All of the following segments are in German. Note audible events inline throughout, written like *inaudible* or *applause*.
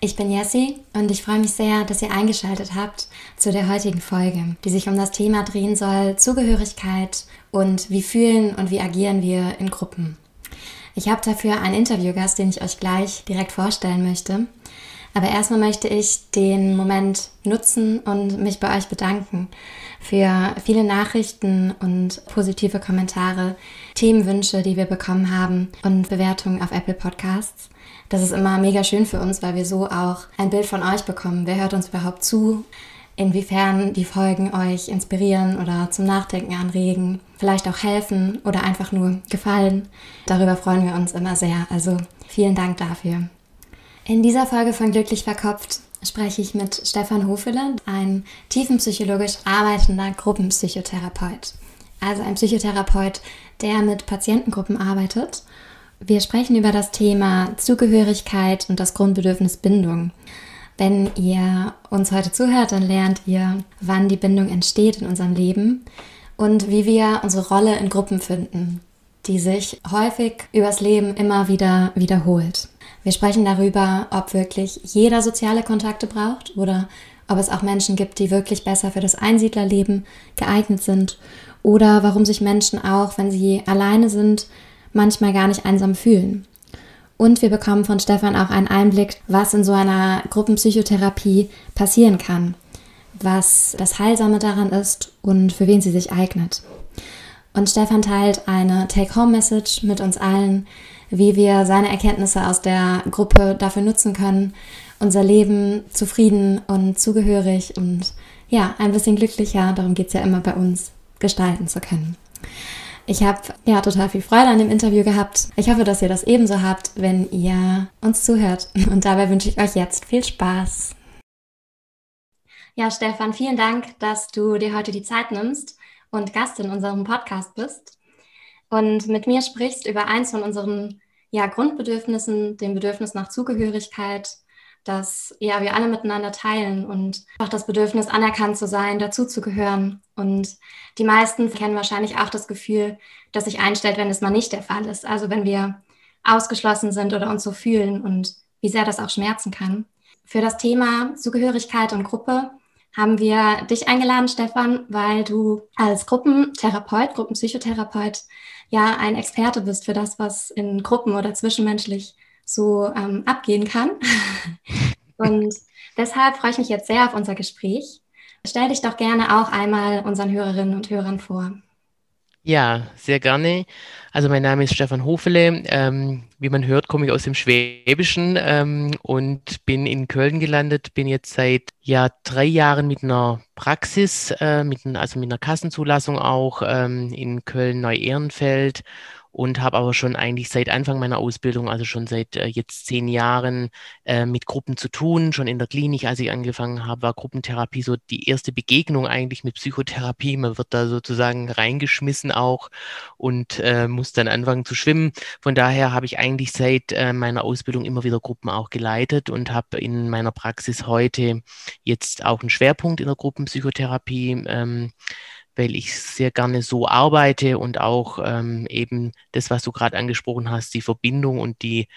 Ich bin Jessie und ich freue mich sehr, dass ihr eingeschaltet habt zu der heutigen Folge, die sich um das Thema drehen soll Zugehörigkeit und wie fühlen und wie agieren wir in Gruppen. Ich habe dafür einen Interviewgast, den ich euch gleich direkt vorstellen möchte. Aber erstmal möchte ich den Moment nutzen und mich bei euch bedanken für viele Nachrichten und positive Kommentare, Themenwünsche, die wir bekommen haben und Bewertungen auf Apple Podcasts. Das ist immer mega schön für uns, weil wir so auch ein Bild von euch bekommen. Wer hört uns überhaupt zu? Inwiefern die Folgen euch inspirieren oder zum Nachdenken anregen, vielleicht auch helfen oder einfach nur gefallen. Darüber freuen wir uns immer sehr. Also vielen Dank dafür. In dieser Folge von Glücklich Verkopft spreche ich mit Stefan Hofele, ein tiefenpsychologisch arbeitender Gruppenpsychotherapeut. Also ein Psychotherapeut, der mit Patientengruppen arbeitet. Wir sprechen über das Thema Zugehörigkeit und das Grundbedürfnis Bindung. Wenn ihr uns heute zuhört, dann lernt ihr, wann die Bindung entsteht in unserem Leben und wie wir unsere Rolle in Gruppen finden, die sich häufig übers Leben immer wieder wiederholt. Wir sprechen darüber, ob wirklich jeder soziale Kontakte braucht oder ob es auch Menschen gibt, die wirklich besser für das Einsiedlerleben geeignet sind oder warum sich Menschen auch, wenn sie alleine sind, manchmal gar nicht einsam fühlen. Und wir bekommen von Stefan auch einen Einblick, was in so einer Gruppenpsychotherapie passieren kann, was das Heilsame daran ist und für wen sie sich eignet. Und Stefan teilt eine Take-Home-Message mit uns allen, wie wir seine Erkenntnisse aus der Gruppe dafür nutzen können, unser Leben zufrieden und zugehörig und ja, ein bisschen glücklicher, darum geht es ja immer bei uns, gestalten zu können. Ich habe ja total viel Freude an dem Interview gehabt. Ich hoffe, dass ihr das ebenso habt, wenn ihr uns zuhört. *laughs* Und dabei wünsche ich euch jetzt viel Spaß. Ja, Stefan, vielen Dank, dass du dir heute die Zeit nimmst und Gast in unserem Podcast bist und mit mir sprichst über eins von unseren ja, Grundbedürfnissen, dem Bedürfnis nach Zugehörigkeit, dass ja, wir alle miteinander teilen und auch das Bedürfnis, anerkannt zu sein, dazuzugehören. Und die meisten kennen wahrscheinlich auch das Gefühl, das sich einstellt, wenn es mal nicht der Fall ist. Also wenn wir ausgeschlossen sind oder uns so fühlen und wie sehr das auch schmerzen kann. Für das Thema Zugehörigkeit und Gruppe haben wir dich eingeladen, Stefan, weil du als Gruppentherapeut, Gruppenpsychotherapeut ja ein Experte bist für das, was in Gruppen oder zwischenmenschlich so ähm, abgehen kann. *laughs* Und deshalb freue ich mich jetzt sehr auf unser Gespräch. Stell dich doch gerne auch einmal unseren Hörerinnen und Hörern vor. Ja, sehr gerne. Also mein Name ist Stefan Hofele. Ähm, wie man hört, komme ich aus dem Schwäbischen ähm, und bin in Köln gelandet. Bin jetzt seit ja drei Jahren mit einer Praxis, äh, mit, also mit einer Kassenzulassung auch ähm, in Köln-Neu-Ehrenfeld und habe aber schon eigentlich seit Anfang meiner Ausbildung, also schon seit äh, jetzt zehn Jahren, äh, mit Gruppen zu tun. Schon in der Klinik, als ich angefangen habe, war Gruppentherapie so die erste Begegnung eigentlich mit Psychotherapie. Man wird da sozusagen reingeschmissen auch und äh, muss dann anfangen zu schwimmen. Von daher habe ich eigentlich seit äh, meiner Ausbildung immer wieder Gruppen auch geleitet und habe in meiner Praxis heute jetzt auch einen Schwerpunkt in der Gruppenpsychotherapie. Ähm, weil ich sehr gerne so arbeite und auch ähm, eben das, was du gerade angesprochen hast, die Verbindung und die,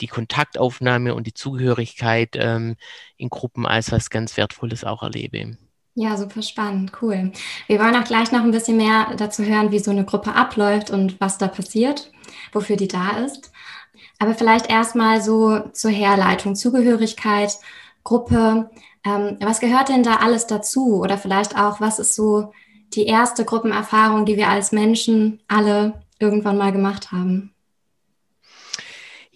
die Kontaktaufnahme und die Zugehörigkeit ähm, in Gruppen als was ganz Wertvolles auch erlebe. Ja, super spannend, cool. Wir wollen auch gleich noch ein bisschen mehr dazu hören, wie so eine Gruppe abläuft und was da passiert, wofür die da ist. Aber vielleicht erstmal so zur Herleitung, Zugehörigkeit, Gruppe. Ähm, was gehört denn da alles dazu? Oder vielleicht auch, was ist so die erste Gruppenerfahrung, die wir als Menschen alle irgendwann mal gemacht haben?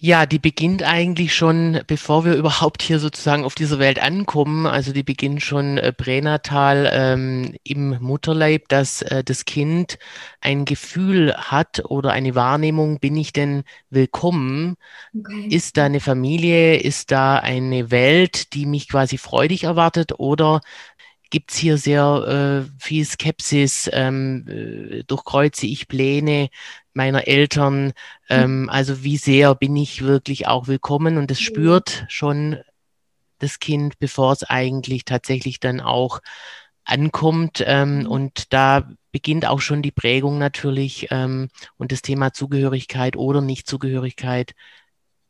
Ja, die beginnt eigentlich schon, bevor wir überhaupt hier sozusagen auf dieser Welt ankommen. Also die beginnt schon äh, pränatal ähm, im Mutterleib, dass äh, das Kind ein Gefühl hat oder eine Wahrnehmung, bin ich denn willkommen? Okay. Ist da eine Familie? Ist da eine Welt, die mich quasi freudig erwartet? Oder gibt es hier sehr äh, viel Skepsis, ähm, äh, durchkreuze ich Pläne meiner Eltern, ähm, mhm. also wie sehr bin ich wirklich auch willkommen und das mhm. spürt schon das Kind, bevor es eigentlich tatsächlich dann auch ankommt. Ähm, mhm. Und da beginnt auch schon die Prägung natürlich ähm, und das Thema Zugehörigkeit oder Nichtzugehörigkeit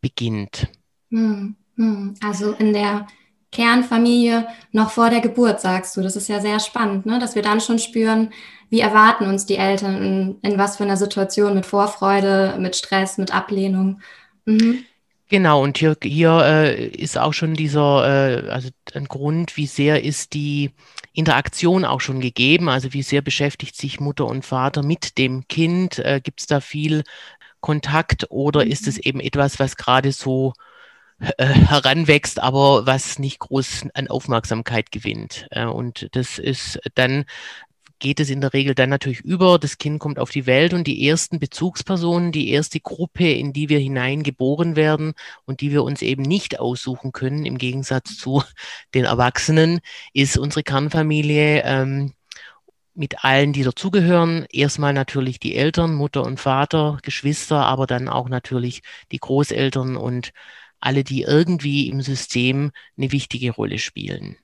beginnt. Hm, hm. Also in der Kernfamilie noch vor der Geburt, sagst du. Das ist ja sehr spannend, ne? dass wir dann schon spüren, wie erwarten uns die Eltern in, in was für einer Situation mit Vorfreude, mit Stress, mit Ablehnung. Mhm. Genau, und hier, hier äh, ist auch schon dieser, äh, also ein Grund, wie sehr ist die Interaktion auch schon gegeben, also wie sehr beschäftigt sich Mutter und Vater mit dem Kind, äh, gibt es da viel Kontakt oder mhm. ist es eben etwas, was gerade so äh, heranwächst, aber was nicht groß an Aufmerksamkeit gewinnt. Äh, und das ist dann geht es in der Regel dann natürlich über. Das Kind kommt auf die Welt und die ersten Bezugspersonen, die erste Gruppe, in die wir hineingeboren werden und die wir uns eben nicht aussuchen können, im Gegensatz zu *laughs* den Erwachsenen, ist unsere Kernfamilie. Ähm, mit allen, die dazugehören. Erstmal natürlich die Eltern, Mutter und Vater, Geschwister, aber dann auch natürlich die Großeltern und alle, die irgendwie im System eine wichtige Rolle spielen.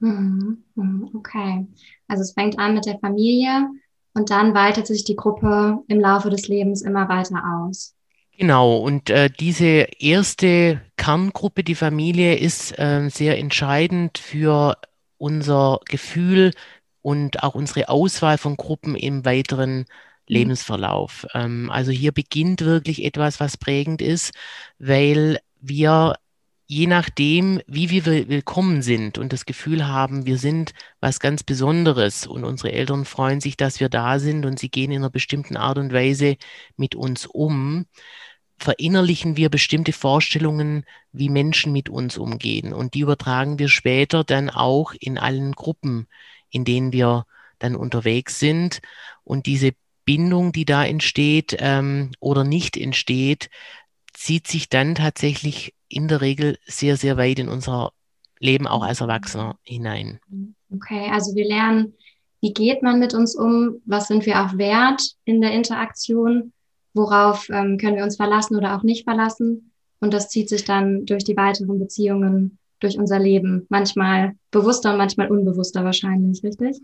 Mhm, mhm, okay. Also es fängt an mit der Familie und dann weitet sich die Gruppe im Laufe des Lebens immer weiter aus. Genau, und äh, diese erste Kerngruppe, die Familie, ist äh, sehr entscheidend für unser Gefühl und auch unsere Auswahl von Gruppen im weiteren mhm. Lebensverlauf. Ähm, also hier beginnt wirklich etwas, was prägend ist, weil wir je nachdem, wie wir willkommen sind und das Gefühl haben, wir sind was ganz Besonderes und unsere Eltern freuen sich, dass wir da sind und sie gehen in einer bestimmten Art und Weise mit uns um, verinnerlichen wir bestimmte Vorstellungen, wie Menschen mit uns umgehen. Und die übertragen wir später dann auch in allen Gruppen, in denen wir dann unterwegs sind. Und diese Bindung, die da entsteht ähm, oder nicht entsteht, zieht sich dann tatsächlich in der Regel sehr, sehr weit in unser Leben auch als Erwachsener hinein. Okay, also wir lernen, wie geht man mit uns um, was sind wir auch wert in der Interaktion, worauf ähm, können wir uns verlassen oder auch nicht verlassen. Und das zieht sich dann durch die weiteren Beziehungen, durch unser Leben. Manchmal bewusster und manchmal unbewusster wahrscheinlich, richtig?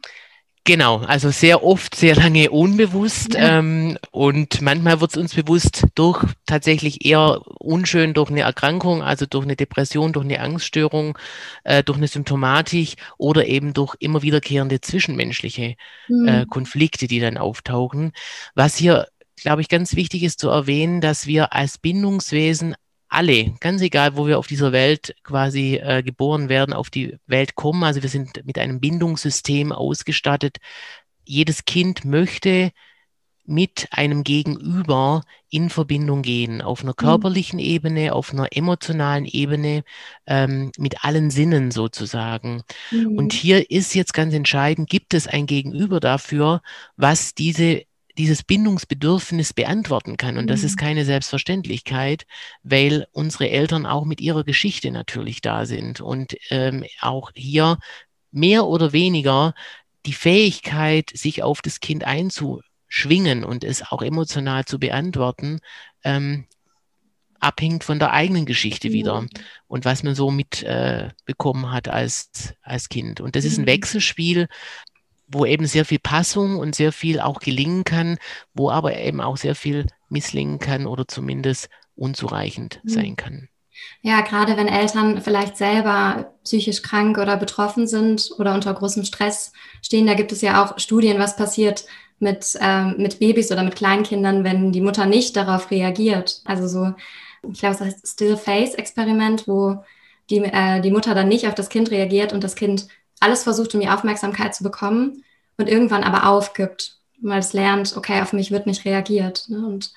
Genau, also sehr oft, sehr lange unbewusst ja. ähm, und manchmal wird es uns bewusst durch tatsächlich eher unschön durch eine Erkrankung, also durch eine Depression, durch eine Angststörung, äh, durch eine Symptomatik oder eben durch immer wiederkehrende zwischenmenschliche mhm. äh, Konflikte, die dann auftauchen. Was hier, glaube ich, ganz wichtig ist zu erwähnen, dass wir als Bindungswesen alle, ganz egal, wo wir auf dieser Welt quasi äh, geboren werden, auf die Welt kommen. Also wir sind mit einem Bindungssystem ausgestattet. Jedes Kind möchte mit einem Gegenüber in Verbindung gehen, auf einer mhm. körperlichen Ebene, auf einer emotionalen Ebene, ähm, mit allen Sinnen sozusagen. Mhm. Und hier ist jetzt ganz entscheidend, gibt es ein Gegenüber dafür, was diese dieses Bindungsbedürfnis beantworten kann. Und das ist mhm. keine Selbstverständlichkeit, weil unsere Eltern auch mit ihrer Geschichte natürlich da sind und ähm, auch hier mehr oder weniger die Fähigkeit, sich auf das Kind einzuschwingen und es auch emotional zu beantworten, ähm, abhängt von der eigenen Geschichte wieder mhm. und was man so mitbekommen äh, hat als, als Kind. Und das ist ein mhm. Wechselspiel, wo eben sehr viel Passung und sehr viel auch gelingen kann, wo aber eben auch sehr viel misslingen kann oder zumindest unzureichend mhm. sein kann. Ja, gerade wenn Eltern vielleicht selber psychisch krank oder betroffen sind oder unter großem Stress stehen, da gibt es ja auch Studien, was passiert mit, ähm, mit Babys oder mit Kleinkindern, wenn die Mutter nicht darauf reagiert. Also so, ich glaube, es heißt Still-Face-Experiment, wo die, äh, die Mutter dann nicht auf das Kind reagiert und das Kind alles versucht, um die Aufmerksamkeit zu bekommen und irgendwann aber aufgibt, weil es lernt, okay, auf mich wird nicht reagiert. Ne? Und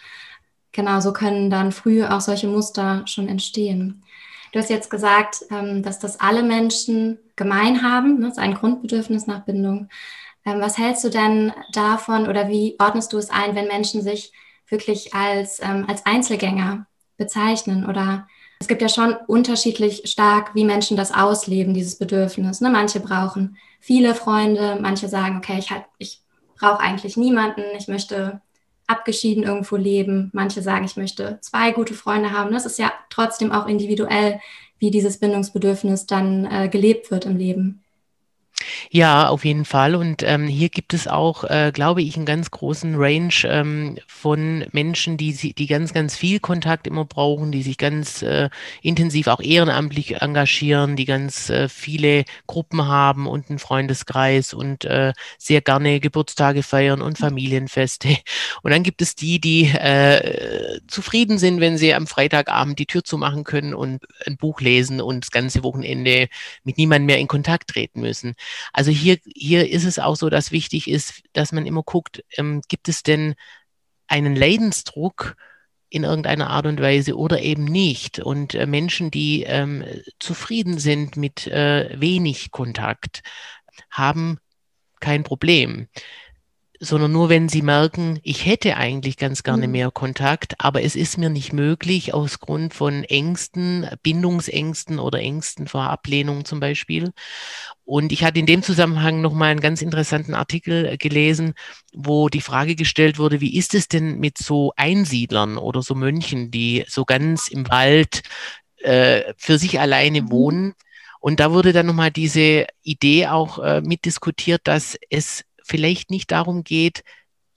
genau so können dann früh auch solche Muster schon entstehen. Du hast jetzt gesagt, ähm, dass das alle Menschen gemein haben, ne? das ist ein Grundbedürfnis nach Bindung. Ähm, was hältst du denn davon oder wie ordnest du es ein, wenn Menschen sich wirklich als, ähm, als Einzelgänger bezeichnen oder Es gibt ja schon unterschiedlich stark, wie Menschen das ausleben, dieses Bedürfnis. Ne? Manche brauchen viele Freunde, manche sagen, okay, ich, halt, ich brauche eigentlich niemanden, ich möchte abgeschieden irgendwo leben. Manche sagen, ich möchte zwei gute Freunde haben. Das ist ja trotzdem auch individuell, wie dieses Bindungsbedürfnis dann äh, gelebt wird im Leben. Ja, auf jeden Fall. Und ähm, hier gibt es auch, äh, glaube ich, einen ganz großen Range ähm, von Menschen, die, die ganz, ganz viel Kontakt immer brauchen, die sich ganz äh, intensiv auch ehrenamtlich engagieren, die ganz äh, viele Gruppen haben und einen Freundeskreis und äh, sehr gerne Geburtstage feiern und Familienfeste. *laughs* Und dann gibt es die, die äh, zufrieden sind, wenn sie am Freitagabend die Tür zumachen können und ein Buch lesen und das ganze Wochenende mit niemandem mehr in Kontakt treten müssen. Also hier, hier ist es auch so, dass wichtig ist, dass man immer guckt, ähm, gibt es denn einen Leidensdruck in irgendeiner Art und Weise oder eben nicht. Und äh, Menschen, die ähm, zufrieden sind mit äh, wenig Kontakt, haben kein Problem sondern nur wenn sie merken, ich hätte eigentlich ganz gerne mhm. mehr Kontakt, aber es ist mir nicht möglich aus Grund von Ängsten, Bindungsängsten oder Ängsten vor Ablehnung zum Beispiel. Und ich hatte in dem Zusammenhang nochmal einen ganz interessanten Artikel äh, gelesen, wo die Frage gestellt wurde, wie ist es denn mit so Einsiedlern oder so Mönchen, die so ganz im Wald äh, für sich alleine mhm. wohnen? Und da wurde dann nochmal diese Idee auch äh, mitdiskutiert, dass es vielleicht nicht darum geht,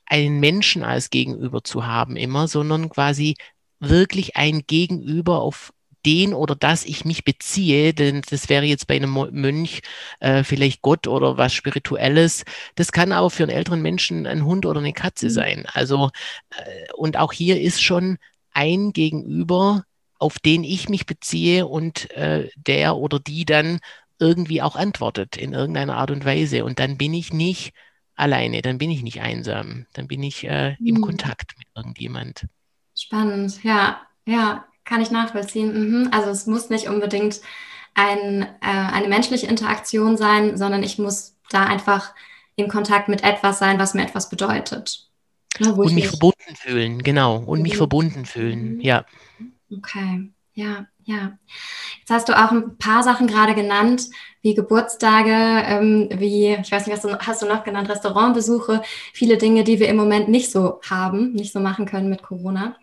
einen Menschen als Gegenüber zu haben immer, sondern quasi wirklich ein Gegenüber, auf den oder das ich mich beziehe, denn das wäre jetzt bei einem Mönch äh, vielleicht Gott oder was Spirituelles. Das kann aber für einen älteren Menschen ein Hund oder eine Katze mhm. sein. Also, äh, und auch hier ist schon ein Gegenüber, auf den ich mich beziehe und äh, der oder die dann irgendwie auch antwortet in irgendeiner Art und Weise. Und dann bin ich nicht alleine, dann bin ich nicht einsam, dann bin ich äh, im mhm. Kontakt mit irgendjemand. Spannend, ja, ja, kann ich nachvollziehen. Mhm. Also es muss nicht unbedingt ein, äh, eine menschliche Interaktion sein, sondern ich muss da einfach in Kontakt mit etwas sein, was mir etwas bedeutet. Ne, und mich verbunden fühlen, genau. Und mhm. mich verbunden fühlen, ja. Okay, ja, ja. Jetzt hast du auch ein paar Sachen gerade genannt, wie Geburtstage, ähm, wie, ich weiß nicht, was du, hast du noch genannt, Restaurantbesuche, viele Dinge, die wir im Moment nicht so haben, nicht so machen können mit Corona.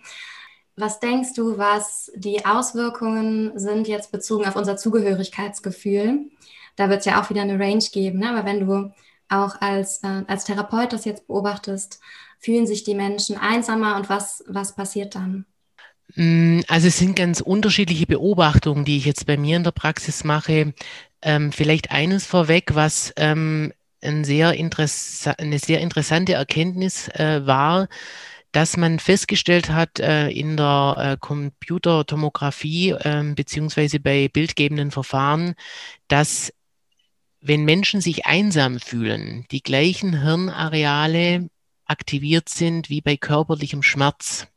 Was denkst du, was die Auswirkungen sind jetzt bezogen auf unser Zugehörigkeitsgefühl? Da wird es ja auch wieder eine Range geben, ne? aber wenn du auch als, äh, als Therapeut das jetzt beobachtest, fühlen sich die Menschen einsamer und was, was passiert dann? Mm, also es sind ganz unterschiedliche Beobachtungen, die ich jetzt bei mir in der Praxis mache. Ähm, vielleicht eines vorweg, was ähm, ein sehr eine sehr interessante Erkenntnis äh, war, dass man festgestellt hat äh, in der äh, Computertomographie äh, beziehungsweise bei bildgebenden Verfahren, dass wenn Menschen sich einsam fühlen, die gleichen Hirnareale aktiviert sind wie bei körperlichem Schmerz.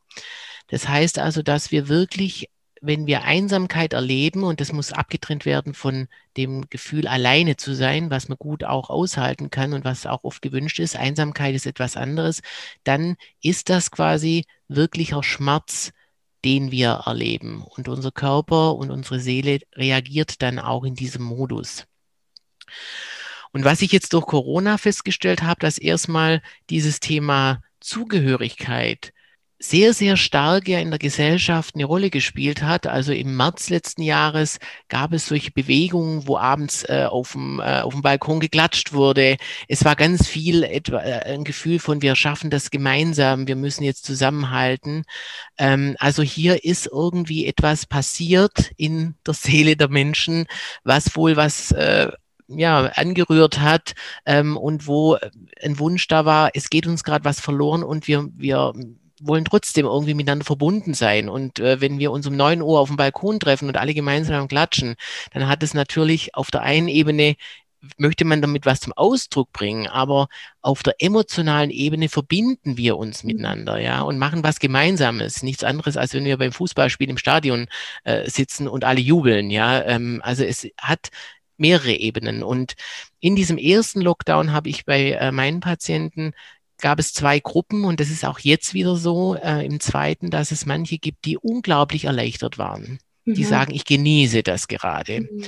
Das heißt also, dass wir wirklich, wenn wir Einsamkeit erleben, und das muss abgetrennt werden von dem Gefühl, alleine zu sein, was man gut auch aushalten kann und was auch oft gewünscht ist, Einsamkeit ist etwas anderes, dann ist das quasi wirklicher Schmerz, den wir erleben. Und unser Körper und unsere Seele reagiert dann auch in diesem Modus. Und was ich jetzt durch Corona festgestellt habe, dass erstmal dieses Thema Zugehörigkeit sehr, sehr stark ja in der Gesellschaft eine Rolle gespielt hat. Also im März letzten Jahres gab es solche Bewegungen, wo abends äh, auf, dem, äh, auf dem Balkon geklatscht wurde. Es war ganz viel etwa, äh, ein Gefühl von, wir schaffen das gemeinsam, wir müssen jetzt zusammenhalten. Ähm, also hier ist irgendwie etwas passiert in der Seele der Menschen, was wohl was äh, ja, angerührt hat ähm, und wo ein Wunsch da war, es geht uns gerade was verloren und wir, wir wollen trotzdem irgendwie miteinander verbunden sein. Und äh, wenn wir uns um neun Uhr auf dem Balkon treffen und alle gemeinsam klatschen, dann hat es natürlich auf der einen Ebene möchte man damit was zum Ausdruck bringen, aber auf der emotionalen Ebene verbinden wir uns mhm. miteinander, ja, und machen was Gemeinsames. Nichts anderes, als wenn wir beim Fußballspiel im Stadion äh, sitzen und alle jubeln, ja. Ähm, also es hat mehrere Ebenen. Und in diesem ersten Lockdown habe ich bei äh, meinen Patienten gab es zwei Gruppen und das ist auch jetzt wieder so äh, im zweiten, dass es manche gibt, die unglaublich erleichtert waren. die sagen, ich genieße das gerade. Mhm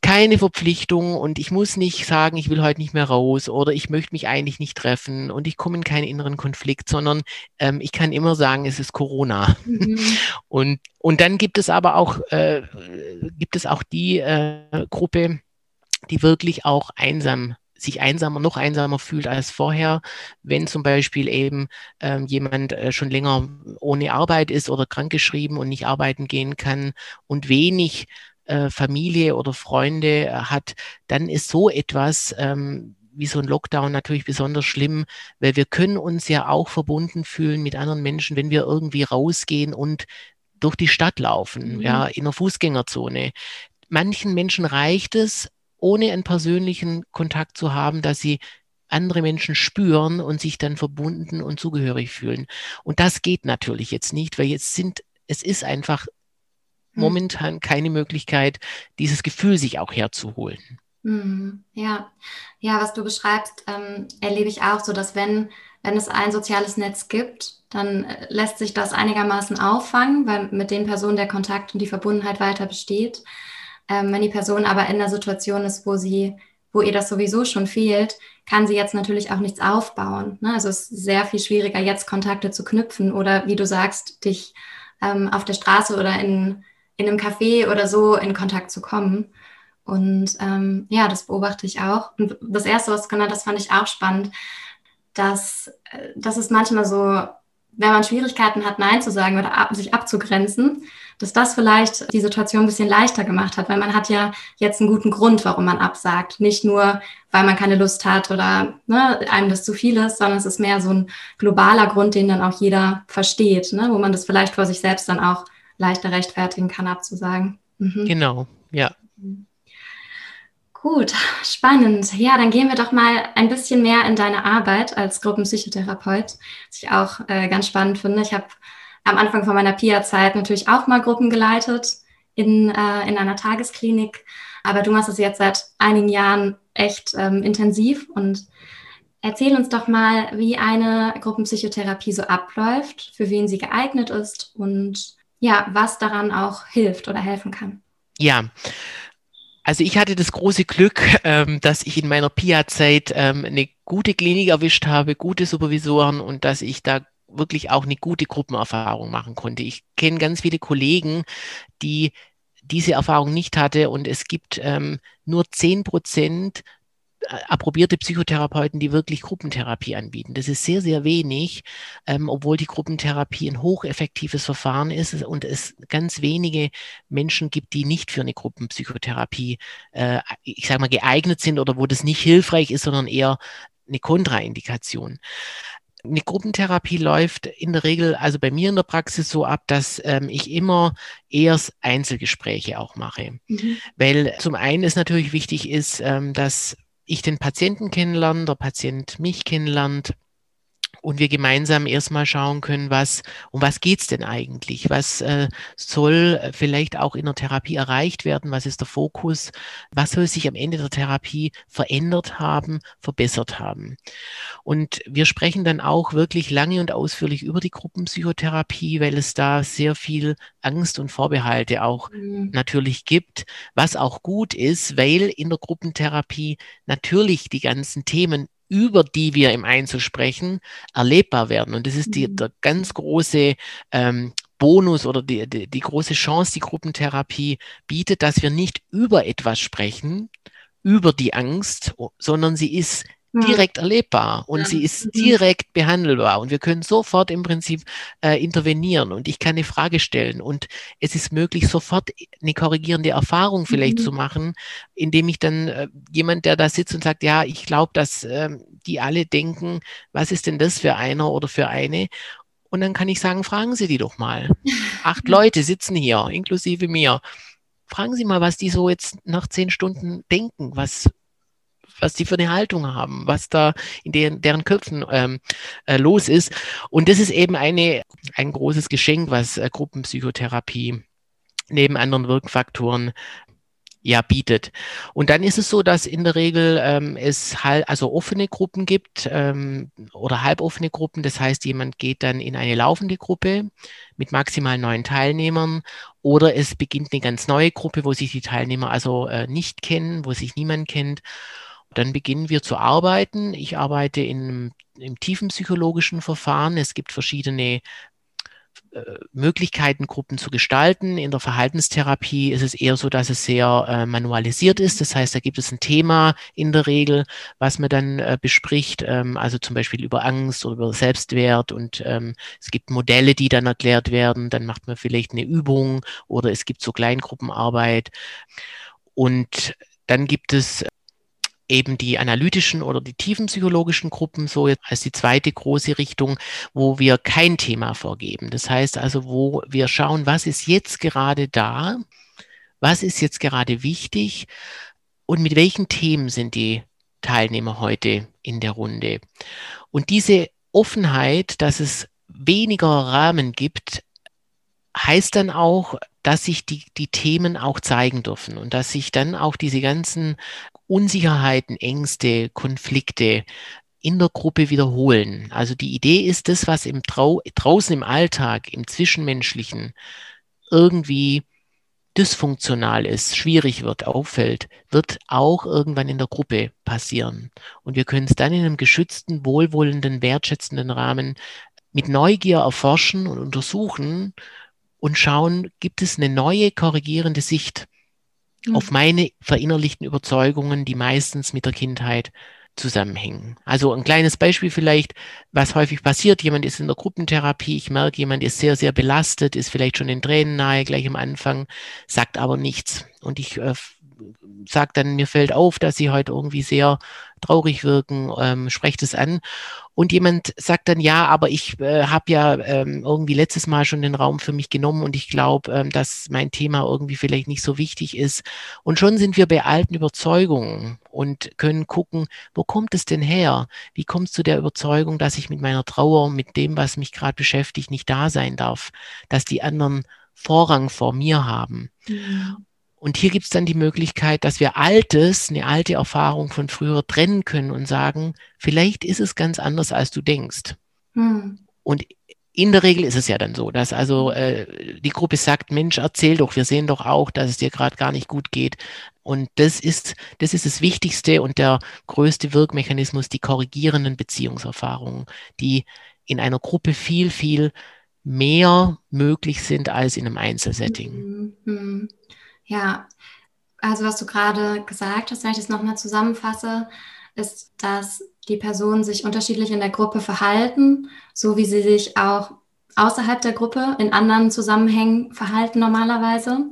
keine Verpflichtung und ich muss nicht sagen, ich will heute nicht mehr raus oder ich möchte mich eigentlich nicht treffen und ich komme in keinen inneren Konflikt, sondern ähm, ich kann immer sagen, es ist Corona. Mhm. *laughs* Und, und dann gibt es aber auch, äh, gibt es auch die äh, Gruppe, die wirklich auch einsam sich einsamer, noch einsamer fühlt als vorher, wenn zum Beispiel eben ähm, jemand äh, schon länger ohne Arbeit ist oder krankgeschrieben und nicht arbeiten gehen kann und wenig äh, Familie oder Freunde äh, hat, dann ist so etwas ähm, wie so ein Lockdown natürlich besonders schlimm, weil wir können uns ja auch verbunden fühlen mit anderen Menschen, wenn wir irgendwie rausgehen und durch die Stadt laufen, mhm. ja, in der Fußgängerzone. Manchen Menschen reicht es, ohne einen persönlichen Kontakt zu haben, dass sie andere Menschen spüren und sich dann verbunden und zugehörig fühlen. Und das geht natürlich jetzt nicht, weil jetzt sind, es ist einfach hm. momentan keine Möglichkeit, dieses Gefühl sich auch herzuholen. Mhm. Ja, ja, was du beschreibst, ähm, erlebe ich auch so, dass wenn, wenn es ein soziales Netz gibt, dann äh, lässt sich das einigermaßen auffangen, weil mit den Personen der Kontakt und die Verbundenheit weiter besteht. Ähm, wenn die Person aber in der Situation ist, wo sie, wo ihr das sowieso schon fehlt, kann sie jetzt natürlich auch nichts aufbauen. Ne? Also es ist sehr viel schwieriger, jetzt Kontakte zu knüpfen oder wie du sagst, dich ähm, auf der Straße oder in in einem Café oder so in Kontakt zu kommen. Und ähm, ja, das beobachte ich auch. Und das Erste, was du genannt hast, fand ich auch spannend, dass, äh, dass es manchmal so, wenn man Schwierigkeiten hat, Nein zu sagen oder ab, sich abzugrenzen, dass das vielleicht die Situation ein bisschen leichter gemacht hat, weil man hat ja jetzt einen guten Grund, warum man absagt. Nicht nur, weil man keine Lust hat oder ne, einem das zu viel ist, sondern es ist mehr so ein globaler Grund, den dann auch jeder versteht, ne, wo man das vielleicht vor sich selbst dann auch leichter rechtfertigen kann, abzusagen. Mhm. Genau, ja. Gut, spannend. Ja, dann gehen wir doch mal ein bisschen mehr in deine Arbeit als Gruppenpsychotherapeut, was ich auch äh, ganz spannend finde. Ich habe am Anfang von meiner PIA-Zeit natürlich auch mal Gruppen geleitet in, äh, in einer Tagesklinik, aber du machst es jetzt seit einigen Jahren echt ähm, intensiv und erzähl uns doch mal, wie eine Gruppenpsychotherapie so abläuft, für wen sie geeignet ist und ja, was daran auch hilft oder helfen kann. Ja, also ich hatte das große Glück, ähm, dass ich in meiner PIA-Zeit ähm, eine gute Klinik erwischt habe, gute Supervisoren und dass ich da wirklich auch eine gute Gruppenerfahrung machen konnte. Ich kenne ganz viele Kollegen, die diese Erfahrung nicht hatte und es gibt ähm, nur zehn Prozent approbierte Psychotherapeuten, die wirklich Gruppentherapie anbieten. Das ist sehr, sehr wenig, ähm, obwohl die Gruppentherapie ein hocheffektives Verfahren ist und es ganz wenige Menschen gibt, die nicht für eine Gruppenpsychotherapie, äh, ich sage mal, geeignet sind oder wo das nicht hilfreich ist, sondern eher eine Kontraindikation. Eine Gruppentherapie läuft in der Regel, also bei mir in der Praxis so ab, dass ähm, ich immer erst Einzelgespräche auch mache. Mhm. Weil zum einen ist natürlich wichtig ist, ähm, dass ich den Patienten kennenlerne, der Patient mich kennenlernt und wir gemeinsam erstmal schauen können, was, um was geht's denn eigentlich? Was äh, soll vielleicht auch in der Therapie erreicht werden? Was ist der Fokus? Was soll sich am Ende der Therapie verändert haben, verbessert haben? Und wir sprechen dann auch wirklich lange und ausführlich über die Gruppenpsychotherapie, weil es da sehr viel Angst und Vorbehalte auch mhm. natürlich gibt, was auch gut ist, weil in der Gruppentherapie natürlich die ganzen Themen über die wir im Einzel sprechen, erlebbar werden. Und das ist die, mhm. der ganz große ähm, Bonus oder die, die, die große Chance, die Gruppentherapie bietet, dass wir nicht über etwas sprechen, über die Angst, sondern sie ist direkt erlebbar und ja. sie ist mhm. direkt behandelbar und wir können sofort im Prinzip äh, intervenieren und ich kann eine Frage stellen und es ist möglich, sofort eine korrigierende Erfahrung vielleicht mhm. zu machen, indem ich dann äh, jemand, der da sitzt und sagt, ja, ich glaube, dass äh, die alle denken, was ist denn das für einer oder für eine? Und dann kann ich sagen, fragen Sie die doch mal. Acht *laughs* Leute sitzen hier, inklusive mir. Fragen Sie mal, was die so jetzt nach zehn Stunden denken, was, was die für eine Haltung haben, was da in deren, deren Köpfen ähm, äh, los ist. Und das ist eben eine, ein großes Geschenk, was äh, Gruppenpsychotherapie neben anderen Wirkfaktoren ja bietet. Und dann ist es so, dass in der Regel ähm, es halt also offene Gruppen gibt ähm, oder halboffene Gruppen. Das heißt, jemand geht dann in eine laufende Gruppe mit maximal neun Teilnehmern oder es beginnt eine ganz neue Gruppe, wo sich die Teilnehmer also äh, nicht kennen, wo sich niemand kennt. Dann beginnen wir zu arbeiten. Ich arbeite in, im tiefen psychologischen Verfahren. Es gibt verschiedene äh, Möglichkeiten, Gruppen zu gestalten. In der Verhaltenstherapie ist es eher so, dass es sehr äh, manualisiert ist. Das heißt, da gibt es ein Thema in der Regel, was man dann äh, bespricht, ähm, also zum Beispiel über Angst oder über Selbstwert und ähm, es gibt Modelle, die dann erklärt werden. Dann macht man vielleicht eine Übung oder es gibt so Kleingruppenarbeit. Und dann gibt es eben die analytischen oder die tiefenpsychologischen Gruppen so als die zweite große Richtung, wo wir kein Thema vorgeben. Das heißt also, wo wir schauen, was ist jetzt gerade da, was ist jetzt gerade wichtig und mit welchen Themen sind die Teilnehmer heute in der Runde. Und diese Offenheit, dass es weniger Rahmen gibt, heißt dann auch, dass sich die, die Themen auch zeigen dürfen und dass sich dann auch diese ganzen Unsicherheiten, Ängste, Konflikte in der Gruppe wiederholen. Also die Idee ist, das, was im Trau draußen im Alltag, im Zwischenmenschlichen irgendwie dysfunktional ist, schwierig wird, auffällt, wird auch irgendwann in der Gruppe passieren. Und wir können es dann in einem geschützten, wohlwollenden, wertschätzenden Rahmen mit Neugier erforschen und untersuchen und schauen, gibt es eine neue korrigierende Sicht mhm. auf meine verinnerlichten Überzeugungen, die meistens mit der Kindheit zusammenhängen. Also ein kleines Beispiel vielleicht, was häufig passiert, jemand ist in der Gruppentherapie, ich merke, jemand ist sehr, sehr belastet, ist vielleicht schon in Tränen nahe gleich am Anfang, sagt aber nichts. Und ich äh, sage dann, mir fällt auf, dass sie heute irgendwie sehr traurig wirken, ähm, sprecht es an. Und jemand sagt dann, ja, aber ich äh, habe ja ähm, irgendwie letztes Mal schon den Raum für mich genommen und ich glaube, ähm, dass mein Thema irgendwie vielleicht nicht so wichtig ist. Und schon sind wir bei alten Überzeugungen und können gucken, wo kommt es denn her? Wie kommt es zu der Überzeugung, dass ich mit meiner Trauer, mit dem, was mich gerade beschäftigt, nicht da sein darf, dass die anderen Vorrang vor mir haben. Mhm. Und hier gibt es dann die Möglichkeit, dass wir Altes, eine alte Erfahrung von früher trennen können und sagen, vielleicht ist es ganz anders, als du denkst. Hm. Und in der Regel ist es ja dann so, dass also äh, die Gruppe sagt, Mensch, erzähl doch, wir sehen doch auch, dass es dir gerade gar nicht gut geht. Und das ist, das ist das Wichtigste und der größte Wirkmechanismus, die korrigierenden Beziehungserfahrungen, die in einer Gruppe viel, viel mehr möglich sind als in einem Einzelsetting. Mhm. Ja, also was du gerade gesagt hast, wenn ich das nochmal zusammenfasse, ist, dass die Personen sich unterschiedlich in der Gruppe verhalten, so wie sie sich auch außerhalb der Gruppe in anderen Zusammenhängen verhalten normalerweise.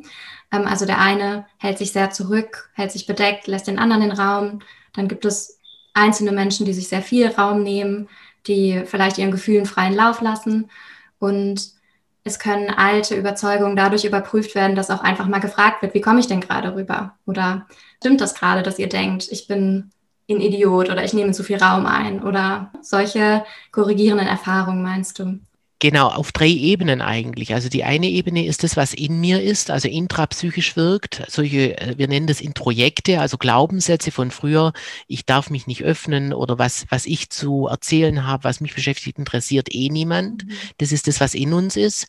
Ähm, also der eine hält sich sehr zurück, hält sich bedeckt, lässt den anderen den Raum. Dann gibt es einzelne Menschen, die sich sehr viel Raum nehmen, die vielleicht ihren Gefühlen freien Lauf lassen. Und es können alte Überzeugungen dadurch überprüft werden, dass auch einfach mal gefragt wird, wie komme ich denn gerade rüber? Oder stimmt das gerade, dass ihr denkt, ich bin ein Idiot oder ich nehme zu viel Raum ein? Oder solche korrigierenden Erfahrungen meinst du? Genau, auf drei Ebenen eigentlich. Also die eine Ebene ist das, was in mir ist, also intrapsychisch wirkt. Solche, äh, wir nennen das Introjekte, also Glaubenssätze von früher. Ich darf mich nicht öffnen oder was, was ich zu erzählen habe, was mich beschäftigt, interessiert eh niemand. Mhm. Das ist das, was in uns ist.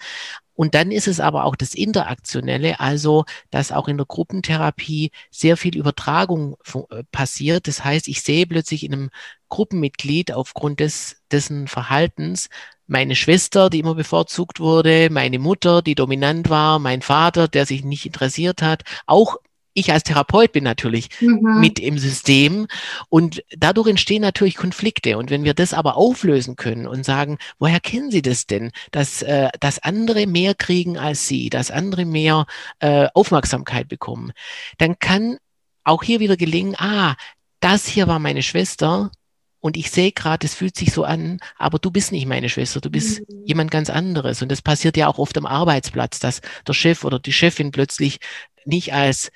Und dann ist es aber auch das Interaktionelle, also dass auch in der Gruppentherapie sehr viel Übertragung äh, passiert. Das heißt, ich sehe plötzlich in einem Gruppenmitglied aufgrund des, dessen Verhaltens. Meine Schwester, die immer bevorzugt wurde, meine Mutter, die dominant war, mein Vater, der sich nicht interessiert hat, auch ich als Therapeut bin natürlich mhm. mit im System. Und dadurch entstehen natürlich Konflikte. Und wenn wir das aber auflösen können und sagen, woher kennen Sie das denn, dass, äh, dass andere mehr kriegen als Sie, dass andere mehr äh, Aufmerksamkeit bekommen, dann kann auch hier wieder gelingen, ah, das hier war meine Schwester, und ich sehe gerade, es fühlt sich so an, aber du bist nicht meine Schwester, du bist mhm. jemand ganz anderes. Und das passiert ja auch oft am Arbeitsplatz, dass der Chef oder die Chefin plötzlich nicht als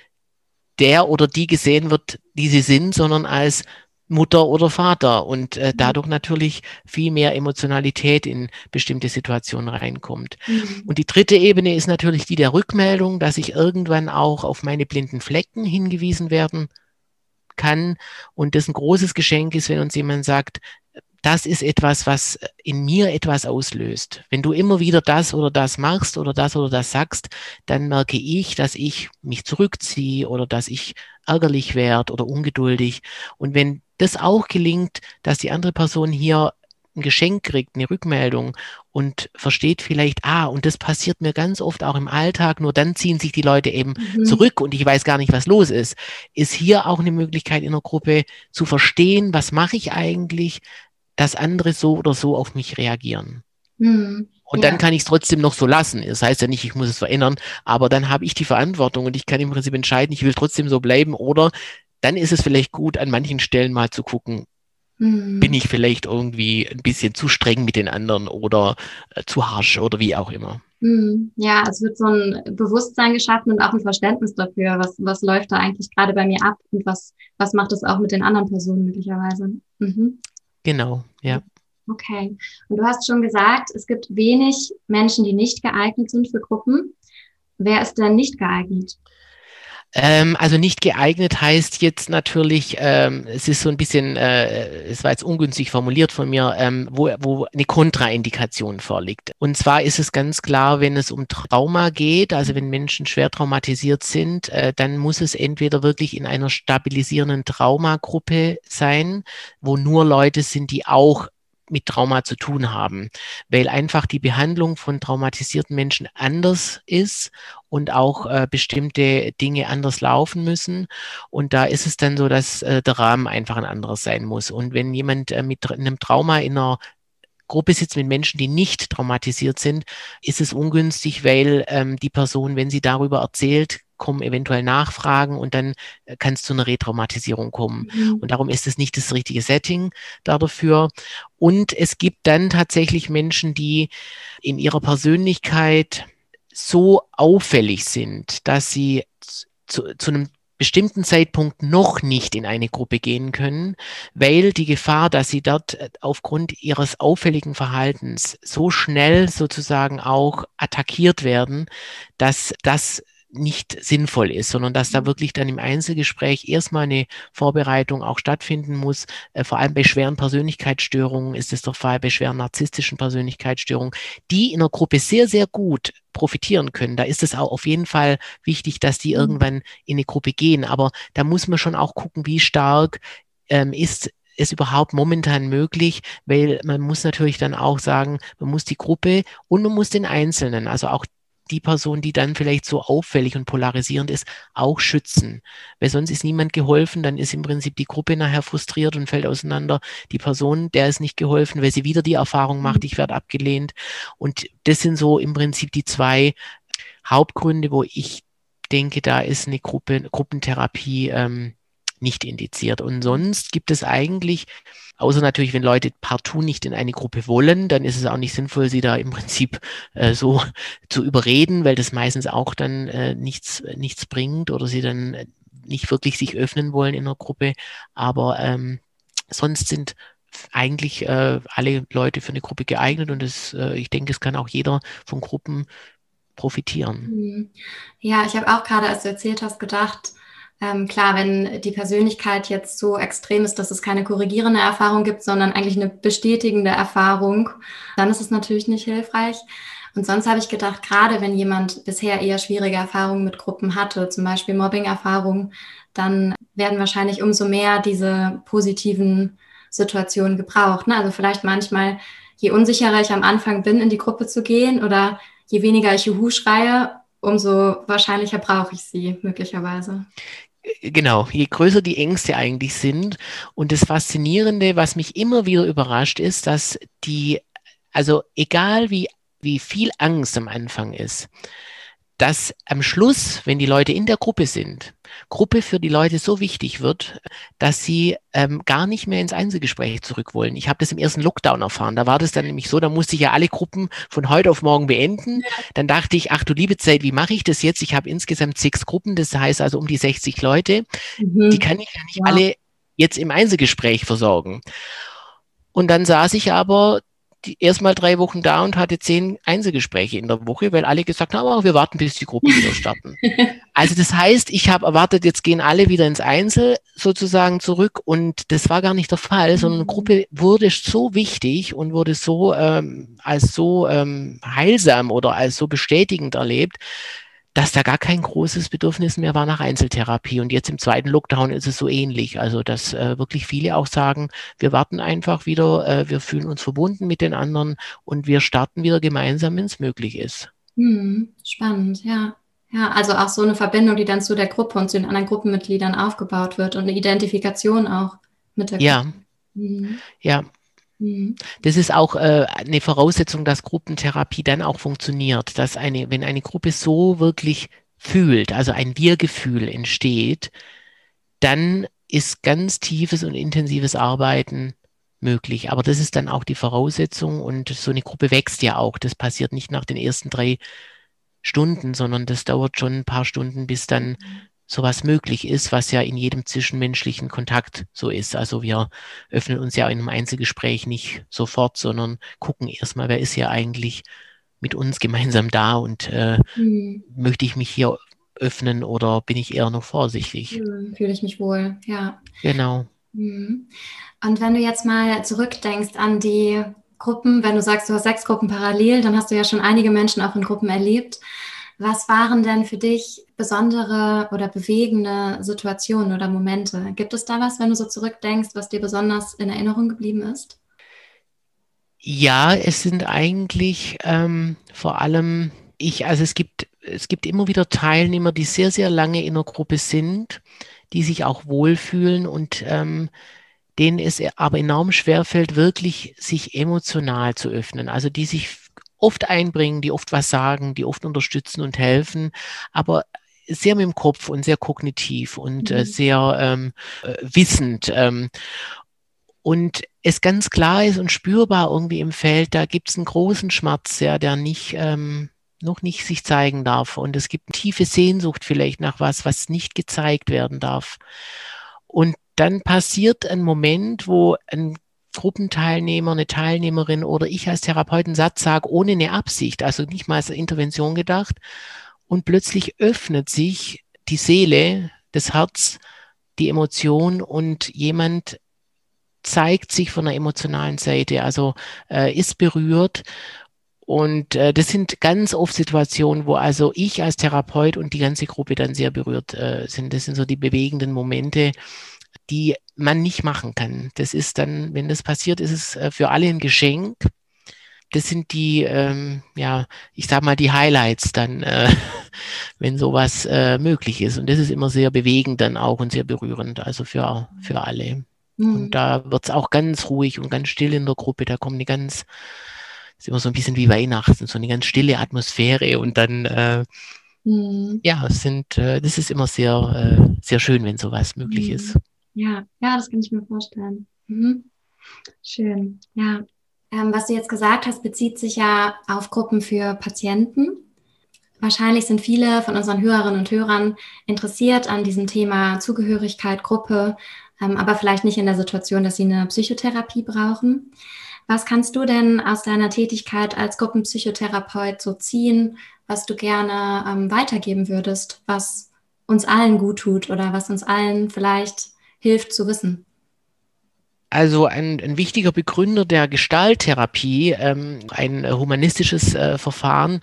der oder die gesehen wird, die sie sind, sondern als Mutter oder Vater und äh, mhm. dadurch natürlich viel mehr Emotionalität in bestimmte Situationen reinkommt. Mhm. Und die dritte Ebene ist natürlich die der Rückmeldung, dass ich irgendwann auch auf meine blinden Flecken hingewiesen werden kann und das ein großes Geschenk ist, wenn uns jemand sagt, das ist etwas, was in mir etwas auslöst. Wenn du immer wieder das oder das machst oder das oder das sagst, dann merke ich, dass ich mich zurückziehe oder dass ich ärgerlich werde oder ungeduldig. Und wenn das auch gelingt, dass die andere Person hier ein Geschenk kriegt, eine Rückmeldung und versteht vielleicht, ah, und das passiert mir ganz oft auch im Alltag, nur dann ziehen sich die Leute eben mhm. zurück und ich weiß gar nicht, was los ist, ist hier auch eine Möglichkeit in der Gruppe zu verstehen, was mache ich eigentlich, dass andere so oder so auf mich reagieren. Mhm. Und ja. dann kann ich es trotzdem noch so lassen. Das heißt ja nicht, ich muss es verändern, aber dann habe ich die Verantwortung und ich kann im Prinzip entscheiden, ich will trotzdem so bleiben oder dann ist es vielleicht gut, an manchen Stellen mal zu gucken, mhm. bin ich vielleicht irgendwie ein bisschen zu streng mit den anderen oder äh, zu harsch oder wie auch immer. Mhm. Ja, es wird so ein Bewusstsein geschaffen und auch ein Verständnis dafür, was, was läuft da eigentlich gerade bei mir ab und was, was macht es auch mit den anderen Personen möglicherweise. Mhm. Genau, ja. Okay. Und du hast schon gesagt, es gibt wenig Menschen, die nicht geeignet sind für Gruppen. Wer ist denn nicht geeignet? Ähm, also nicht geeignet heißt jetzt natürlich, ähm, es ist so ein bisschen, äh, es war jetzt ungünstig formuliert von mir, ähm, wo, wo eine Kontraindikation vorliegt. Und zwar ist es ganz klar, wenn es um Trauma geht, also wenn Menschen schwer traumatisiert sind, äh, dann muss es entweder wirklich in einer stabilisierenden Traumagruppe sein, wo nur Leute sind, die auch mit Trauma zu tun haben, weil einfach die Behandlung von traumatisierten Menschen anders ist und auch äh, bestimmte Dinge anders laufen müssen. Und da ist es dann so, dass äh, der Rahmen einfach ein anderes sein muss. Und wenn jemand äh, mit einem Trauma in einer Gruppe sitzt mit Menschen, die nicht traumatisiert sind, ist es ungünstig, weil ähm, die Person, wenn sie darüber erzählt, kommen eventuell Nachfragen und dann äh, kann es zu einer Retraumatisierung kommen. Mhm. Und darum ist es nicht das richtige Setting dafür. Und es gibt dann tatsächlich Menschen, die in ihrer Persönlichkeit so auffällig sind, dass sie zu, zu einem bestimmten Zeitpunkt noch nicht in eine Gruppe gehen können, weil die Gefahr, dass sie dort äh, aufgrund ihres auffälligen Verhaltens so schnell sozusagen auch attackiert werden, dass das nicht sinnvoll ist, sondern dass da mhm. wirklich dann im Einzelgespräch erstmal eine Vorbereitung auch stattfinden muss. Äh, vor allem bei schweren Persönlichkeitsstörungen ist es der Fall, bei schweren narzisstischen Persönlichkeitsstörungen, die in der Gruppe sehr, sehr gut profitieren können. Da ist es auch auf jeden Fall wichtig, dass die mhm. irgendwann in eine Gruppe gehen. Aber da muss man schon auch gucken, wie stark ähm, ist es überhaupt momentan möglich, weil man muss natürlich dann auch sagen, man muss die Gruppe und man muss den Einzelnen, also auch die Person, die dann vielleicht so auffällig und polarisierend ist, auch schützen. Weil sonst ist niemand geholfen, dann ist im Prinzip die Gruppe nachher frustriert und fällt auseinander. Die Person, der ist nicht geholfen, weil sie wieder die Erfahrung macht, mhm. ich werde abgelehnt. Und das sind so im Prinzip die zwei Hauptgründe, wo ich denke, da ist eine Gruppe, Gruppentherapie ähm, nicht indiziert. Und sonst gibt es eigentlich Außer natürlich, wenn Leute partout nicht in eine Gruppe wollen, dann ist es auch nicht sinnvoll, sie da im *laughs* Prinzip äh, so zu überreden, weil das meistens auch dann äh, nichts, nichts bringt oder sie dann nicht wirklich sich öffnen wollen in einer Gruppe. Aber ähm, sonst sind eigentlich äh, alle Leute für eine Gruppe geeignet und das, äh, ich denke, es kann auch jeder von Gruppen profitieren. Mhm. Ja, ich habe auch gerade, als du erzählt hast, gedacht, ähm, klar, wenn die Persönlichkeit jetzt so extrem ist, dass es keine korrigierende Erfahrung gibt, sondern eigentlich eine bestätigende Erfahrung, dann ist es natürlich nicht hilfreich. Und sonst habe ich gedacht, gerade wenn jemand bisher eher schwierige Erfahrungen mit Gruppen hatte, zum Beispiel Mobbing-Erfahrungen, dann werden wahrscheinlich umso mehr diese positiven Situationen gebraucht. Ne? Also vielleicht manchmal, je unsicherer ich am Anfang bin, in die Gruppe zu gehen oder je weniger ich Juhu schreie, umso wahrscheinlicher brauche ich sie möglicherweise. Genau, je größer die Ängste eigentlich sind. Und das Faszinierende, was mich immer wieder überrascht, ist, dass die, also egal wie, wie viel Angst am Anfang ist, dass am Schluss, wenn die Leute in der Gruppe sind, Gruppe für die Leute so wichtig wird, dass sie ähm, gar nicht mehr ins Einzelgespräch zurück wollen. Ich habe das im ersten Lockdown erfahren. Da war das dann nämlich so, da musste ich ja alle Gruppen von heute auf morgen beenden. Dann dachte ich, ach du liebe Zeit, wie mache ich das jetzt? Ich habe insgesamt sechs Gruppen, das heißt also um die 60 Leute. Mhm. Die kann ich ja nicht ja. alle jetzt im Einzelgespräch versorgen. Und dann saß ich aber erst mal drei Wochen da und hatte zehn Einzelgespräche in der Woche, weil alle gesagt haben, aber wir warten, bis die Gruppen wieder *laughs* starten. also das heißt, ich habe erwartet, jetzt gehen alle wieder ins Einzel sozusagen zurück und das war gar nicht der Fall, sondern eine mhm. Gruppe wurde so wichtig und wurde so ähm, als so ähm, heilsam oder als so bestätigend erlebt, dass da gar kein großes Bedürfnis mehr war nach Einzeltherapie. Und jetzt im zweiten Lockdown ist es so ähnlich. Also, dass äh, wirklich viele auch sagen, wir warten einfach wieder, äh, wir fühlen uns verbunden mit den anderen und wir starten wieder gemeinsam, wenn es möglich ist. Hm, spannend, ja. Ja, also auch so eine Verbindung, die dann zu der Gruppe und zu den anderen Gruppenmitgliedern aufgebaut wird und eine Identifikation auch mit der Gruppe. Ja. Mhm. Ja. Das ist auch äh, eine Voraussetzung, dass Gruppentherapie dann auch funktioniert, dass eine, wenn eine Gruppe so wirklich fühlt, also ein Wir-Gefühl entsteht, dann ist ganz tiefes und intensives Arbeiten möglich. Aber das ist dann auch die Voraussetzung und so eine Gruppe wächst ja auch. Das passiert nicht nach den ersten drei Stunden, sondern das dauert schon ein paar Stunden, bis dann mhm sowas möglich ist, was ja in jedem zwischenmenschlichen Kontakt so ist. Also wir öffnen uns ja in einem Einzelgespräch nicht sofort, sondern gucken erstmal, wer ist ja eigentlich mit uns gemeinsam da und äh, mhm. möchte ich mich hier öffnen oder bin ich eher noch vorsichtig? Mhm, Fühle ich mich wohl, ja. Genau. Mhm. Und wenn du jetzt mal zurückdenkst an die Gruppen, wenn du sagst, du hast sechs Gruppen parallel, dann hast du ja schon einige Menschen auch in Gruppen erlebt. Was waren denn für dich besondere oder bewegende Situationen oder Momente? Gibt es da was, wenn du so zurückdenkst, was dir besonders in Erinnerung geblieben ist? Ja, es sind eigentlich ähm, vor allem ich, also es gibt, es gibt immer wieder Teilnehmer, die sehr, sehr lange in der Gruppe sind, die sich auch wohlfühlen und ähm, denen es aber enorm schwerfällt, wirklich sich emotional zu öffnen. Also die sich oft einbringen, die oft was sagen, die oft unterstützen und helfen, aber sehr mit dem Kopf und sehr kognitiv und äh, mhm. äh, sehr ähm, äh, wissend. Ähm, und es ganz klar ist und spürbar irgendwie im Feld, da gibt es einen großen Schmerz, ja, der nicht, ähm, noch nicht sich zeigen darf. Und es gibt eine tiefe Sehnsucht vielleicht nach was, was nicht gezeigt werden darf. Und dann passiert ein Moment, wo ein Gruppenteilnehmer, eine Teilnehmerin oder ich als Therapeut einen Satz sage, ohne eine Absicht, also nicht mal als Intervention gedacht. Und plötzlich öffnet sich die Seele, das Herz, die Emotion und jemand zeigt sich von der emotionalen Seite, also äh, ist berührt. Und äh, das sind ganz oft Situationen, wo also ich als Therapeut und die ganze Gruppe dann sehr berührt äh, sind. Das sind so die bewegenden Momente, die man nicht machen kann. Das ist dann, wenn das passiert, ist es äh, für alle ein Geschenk. Das sind die, ähm, ja, ich sag mal, die Highlights dann, äh, *laughs* wenn sowas äh, möglich ist. Und das ist immer sehr bewegend dann auch und sehr berührend, also für, für alle. Mhm. Und da wird es auch ganz ruhig und ganz still in der Gruppe. Da kommt eine ganz, ist immer so ein bisschen wie Weihnachten, so eine ganz stille Atmosphäre und dann, äh, mhm. ja, es sind, äh, das ist immer sehr, äh, sehr schön, wenn sowas möglich mhm. ist. Ja, ja, das kann ich mir vorstellen. Mhm. Schön, ja. Ähm, was du jetzt gesagt hast, bezieht sich ja auf Gruppen für Patienten. Wahrscheinlich sind viele von unseren Hörerinnen und Hörern interessiert an diesem Thema Zugehörigkeit, Gruppe, ähm, aber vielleicht nicht in der Situation, dass sie eine Psychotherapie brauchen. Was kannst du denn aus deiner Tätigkeit als Gruppenpsychotherapeut so ziehen, was du gerne ähm, weitergeben würdest, was uns allen gut tut oder was uns allen vielleicht hilft zu wissen? Also ein, ein, wichtiger Begründer der Gestalttherapie, ähm, ein humanistisches äh, Verfahren,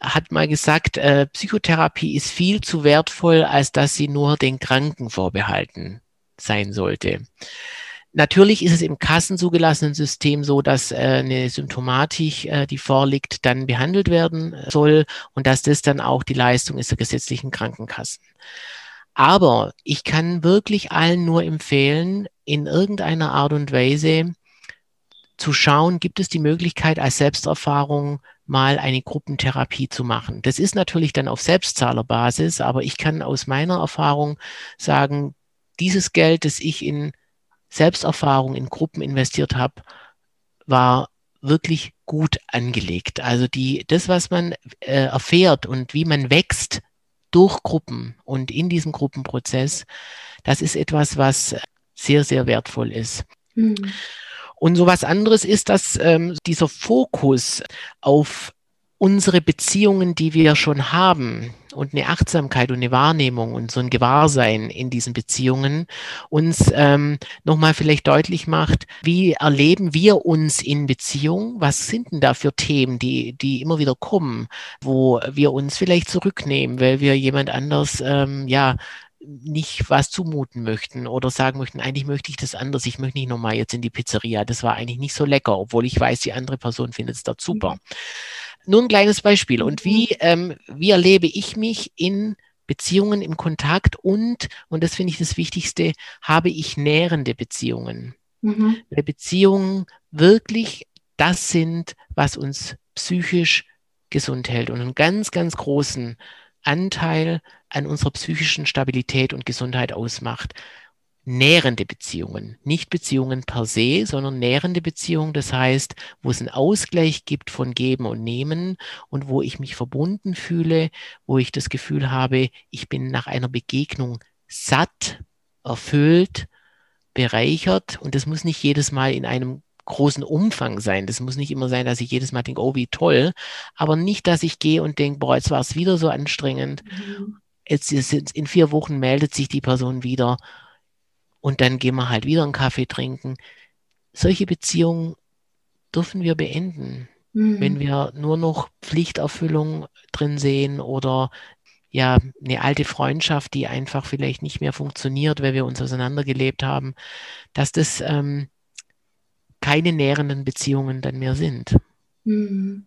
hat mal gesagt, äh, Psychotherapie ist viel zu wertvoll, als dass sie nur den Kranken vorbehalten sein sollte. Natürlich ist es im kassenzugelassenen System so, dass äh, eine Symptomatik, äh, die vorliegt, dann behandelt werden soll und dass das dann auch die Leistung ist der gesetzlichen Krankenkassen. Aber ich kann wirklich allen nur empfehlen, in irgendeiner Art und Weise zu schauen, gibt es die Möglichkeit, als Selbsterfahrung mal eine Gruppentherapie zu machen. Das ist natürlich dann auf Selbstzahlerbasis, aber ich kann aus meiner Erfahrung sagen, dieses Geld, das ich in Selbsterfahrung in Gruppen investiert habe, war wirklich gut angelegt. Also die, das, was man äh, erfährt und wie man wächst durch Gruppen und in diesem Gruppenprozess, das ist etwas, was sehr, sehr wertvoll ist. Mhm. Und so was anderes ist, dass ähm, dieser Fokus auf unsere Beziehungen, die wir schon haben und eine Achtsamkeit und eine Wahrnehmung und so ein Gewahrsein in diesen Beziehungen uns ähm, nochmal vielleicht deutlich macht, wie erleben wir uns in Beziehung? Was sind denn da für Themen, die, die immer wieder kommen, wo wir uns vielleicht zurücknehmen, weil wir jemand anders, ähm, ja, nicht was zumuten möchten oder sagen möchten, eigentlich möchte ich das anders, ich möchte nicht nochmal jetzt in die Pizzeria, das war eigentlich nicht so lecker, obwohl ich weiß, die andere Person findet es dort super. Mhm. Nur ein kleines Beispiel. Und wie, mhm. ähm, wie erlebe ich mich in Beziehungen, im Kontakt und, und das finde ich das Wichtigste, habe ich nährende Beziehungen. Mhm. Weil Beziehungen wirklich das sind, was uns psychisch gesund hält und einen ganz, ganz großen Anteil an unserer psychischen Stabilität und Gesundheit ausmacht. Nährende Beziehungen, nicht Beziehungen per se, sondern nährende Beziehungen, das heißt, wo es einen Ausgleich gibt von Geben und Nehmen und wo ich mich verbunden fühle, wo ich das Gefühl habe, ich bin nach einer Begegnung satt, erfüllt, bereichert und das muss nicht jedes Mal in einem großen Umfang sein. Das muss nicht immer sein, dass ich jedes Mal denke, oh, wie toll, aber nicht, dass ich gehe und denke, boah, jetzt war es wieder so anstrengend. Mhm. Jetzt ist, in vier Wochen meldet sich die Person wieder und dann gehen wir halt wieder einen Kaffee trinken. Solche Beziehungen dürfen wir beenden. Mhm. Wenn wir nur noch Pflichterfüllung drin sehen oder ja, eine alte Freundschaft, die einfach vielleicht nicht mehr funktioniert, weil wir uns auseinandergelebt haben, dass das ähm, keine nährenden Beziehungen dann mehr sind. Mhm.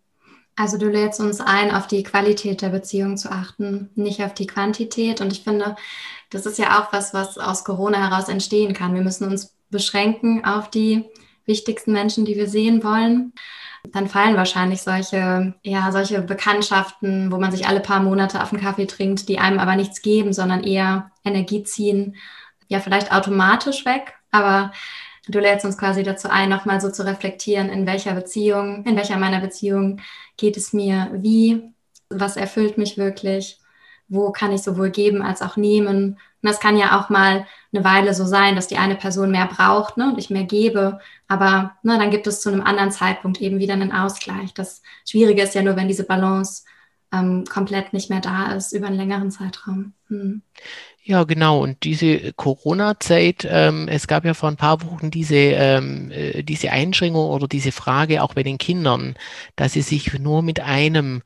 Also du lädst uns ein, auf die Qualität der Beziehung zu achten, nicht auf die Quantität. Und ich finde, das ist ja auch was, was aus Corona heraus entstehen kann. Wir müssen uns beschränken auf die wichtigsten Menschen, die wir sehen wollen. Dann fallen wahrscheinlich solche, ja, solche Bekanntschaften, wo man sich alle paar Monate auf einen Kaffee trinkt, die einem aber nichts geben, sondern eher Energie ziehen, ja, vielleicht automatisch weg. Aber Du lädst uns quasi dazu ein, nochmal so zu reflektieren, in welcher Beziehung, in welcher meiner Beziehungen geht es mir wie, was erfüllt mich wirklich, wo kann ich sowohl geben als auch nehmen. Und das kann ja auch mal eine Weile so sein, dass die eine Person mehr braucht ne, und ich mehr gebe. Aber ne, dann gibt es zu einem anderen Zeitpunkt eben wieder einen Ausgleich. Das Schwierige ist ja nur, wenn diese Balance ähm, komplett nicht mehr da ist über einen längeren Zeitraum. Hm. Ja, genau. Und diese Corona-Zeit, ähm, es gab ja vor ein paar Wochen diese, ähm, äh, diese Einschränkung oder diese Frage auch bei den Kindern, dass sie sich nur mit einem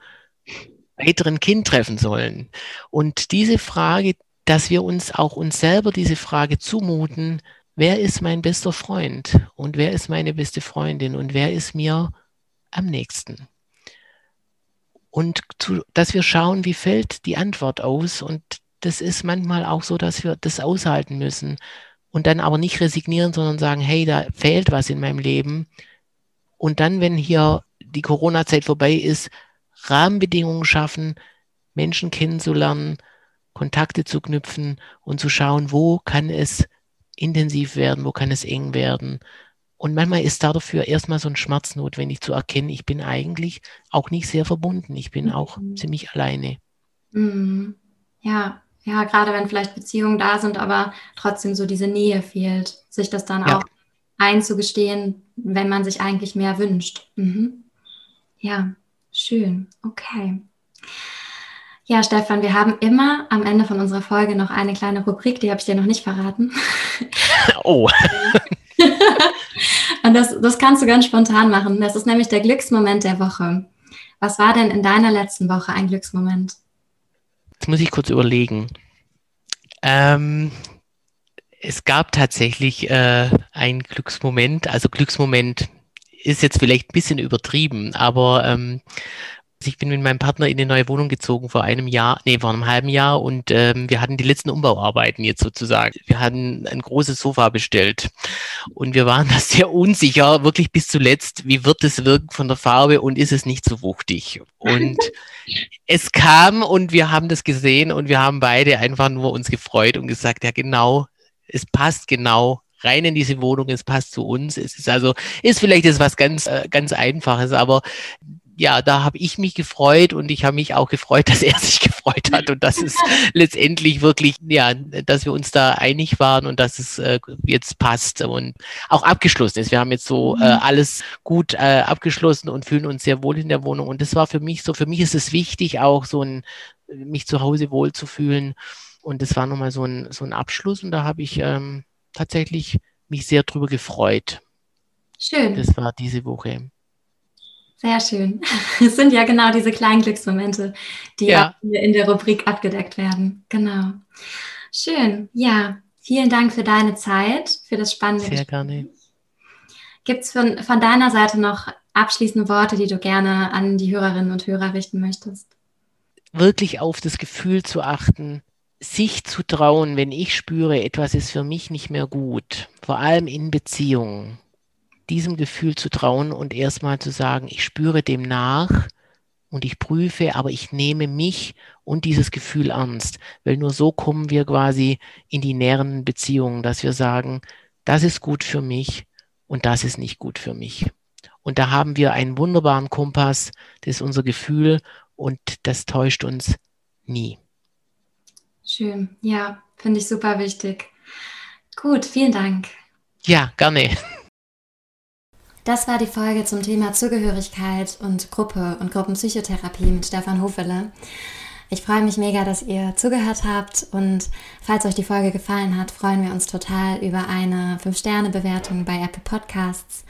weiteren Kind treffen sollen. Und diese Frage, dass wir uns auch uns selber diese Frage zumuten, wer ist mein bester Freund und wer ist meine beste Freundin und wer ist mir am nächsten? Und zu, dass wir schauen, wie fällt die Antwort aus und das ist manchmal auch so, dass wir das aushalten müssen und dann aber nicht resignieren, sondern sagen, hey, da fehlt was in meinem Leben. Und dann, wenn hier die Corona-Zeit vorbei ist, Rahmenbedingungen schaffen, Menschen kennenzulernen, Kontakte zu knüpfen und zu schauen, wo kann es intensiv werden, wo kann es eng werden. Und manchmal ist da dafür erstmal so ein Schmerz notwendig zu erkennen, ich bin eigentlich auch nicht sehr verbunden, ich bin auch mhm. ziemlich alleine. Mhm. Ja, ja, gerade wenn vielleicht Beziehungen da sind, aber trotzdem so diese Nähe fehlt, sich das dann ja. auch einzugestehen, wenn man sich eigentlich mehr wünscht. Mhm. Ja, schön. Okay. Ja, Stefan, wir haben immer am Ende von unserer Folge noch eine kleine Rubrik, die habe ich dir noch nicht verraten. *laughs* Oh. *laughs* Und das, das kannst du ganz spontan machen. Das ist nämlich der Glücksmoment der Woche. Was war denn in deiner letzten Woche ein Glücksmoment? Jetzt muss ich kurz überlegen. Ähm, es gab tatsächlich äh, einen Glücksmoment. Also Glücksmoment ist jetzt vielleicht ein bisschen übertrieben, aber ähm, ich bin mit meinem Partner in eine neue Wohnung gezogen vor einem Jahr, nee, vor einem halben Jahr und ähm, wir hatten die letzten Umbauarbeiten jetzt sozusagen. Wir hatten ein großes Sofa bestellt und wir waren *laughs* da sehr unsicher, wirklich bis zuletzt, wie wird es wirken von der Farbe und ist es nicht so wuchtig? Und *laughs* es kam und wir haben das gesehen und wir haben beide einfach nur uns gefreut und gesagt, ja genau, es passt genau rein in diese Wohnung, es passt zu uns. Es ist also, ist vielleicht jetzt was ganz, äh, ganz Einfaches, aber ja, da habe ich mich gefreut und ich habe mich auch gefreut, *laughs* dass er sich gefreut hat und dass es *laughs* letztendlich wirklich, ja, dass wir uns da einig waren und dass es äh, jetzt passt und auch abgeschlossen ist. Wir haben jetzt so äh, mhm. alles gut äh, abgeschlossen und fühlen uns sehr wohl in der Wohnung. Und das war für mich so, für mich ist es wichtig, auch so ein, mich zu Hause wohl zu fühlen. Und das war nochmal so ein, so ein Abschluss und da habe ich ähm, tatsächlich mich sehr drüber gefreut. Schön. Das war diese Woche. Sehr schön. *laughs* Es sind ja genau diese kleinen Glücksmomente, die ja. in der Rubrik abgedeckt werden. Genau. Schön. Ja, vielen Dank für deine Zeit, für das spannende Sehr gerne. Gibt es von, von deiner Seite noch abschließende Worte, die du gerne an die Hörerinnen und Hörer richten möchtest? Wirklich auf das Gefühl zu achten, sich zu trauen, wenn ich spüre, etwas ist für mich nicht mehr gut, vor allem in Beziehungen, diesem Gefühl zu trauen und erstmal zu sagen, ich spüre dem nach und ich prüfe, aber ich nehme mich und dieses Gefühl ernst, weil nur so kommen wir quasi in die näheren Beziehungen, dass wir sagen, das ist gut für mich und das ist nicht gut für mich. Und da haben wir einen wunderbaren Kompass, das ist unser Gefühl und das täuscht uns nie. Schön, ja, finde ich super wichtig. Gut, vielen Dank. Ja, gerne. Das war die Folge zum Thema Zugehörigkeit und Gruppe und Gruppenpsychotherapie mit Stefan Hofele. Ich freue mich mega, dass ihr zugehört habt und falls euch die Folge gefallen hat, freuen wir uns total über eine 5-Sterne-Bewertung bei Apple Podcasts.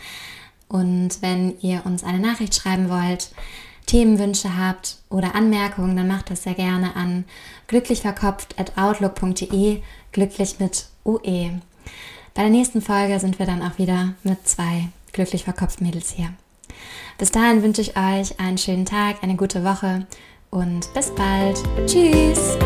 Und wenn ihr uns eine Nachricht schreiben wollt, Themenwünsche habt oder Anmerkungen, dann macht das sehr gerne an glücklichverkopft.outlook.de, glücklich mit UE. Bei der nächsten Folge sind wir dann auch wieder mit zwei glücklich verkopft Mädels hier. Bis dahin wünsche ich euch einen schönen Tag, eine gute Woche und bis bald. Tschüss!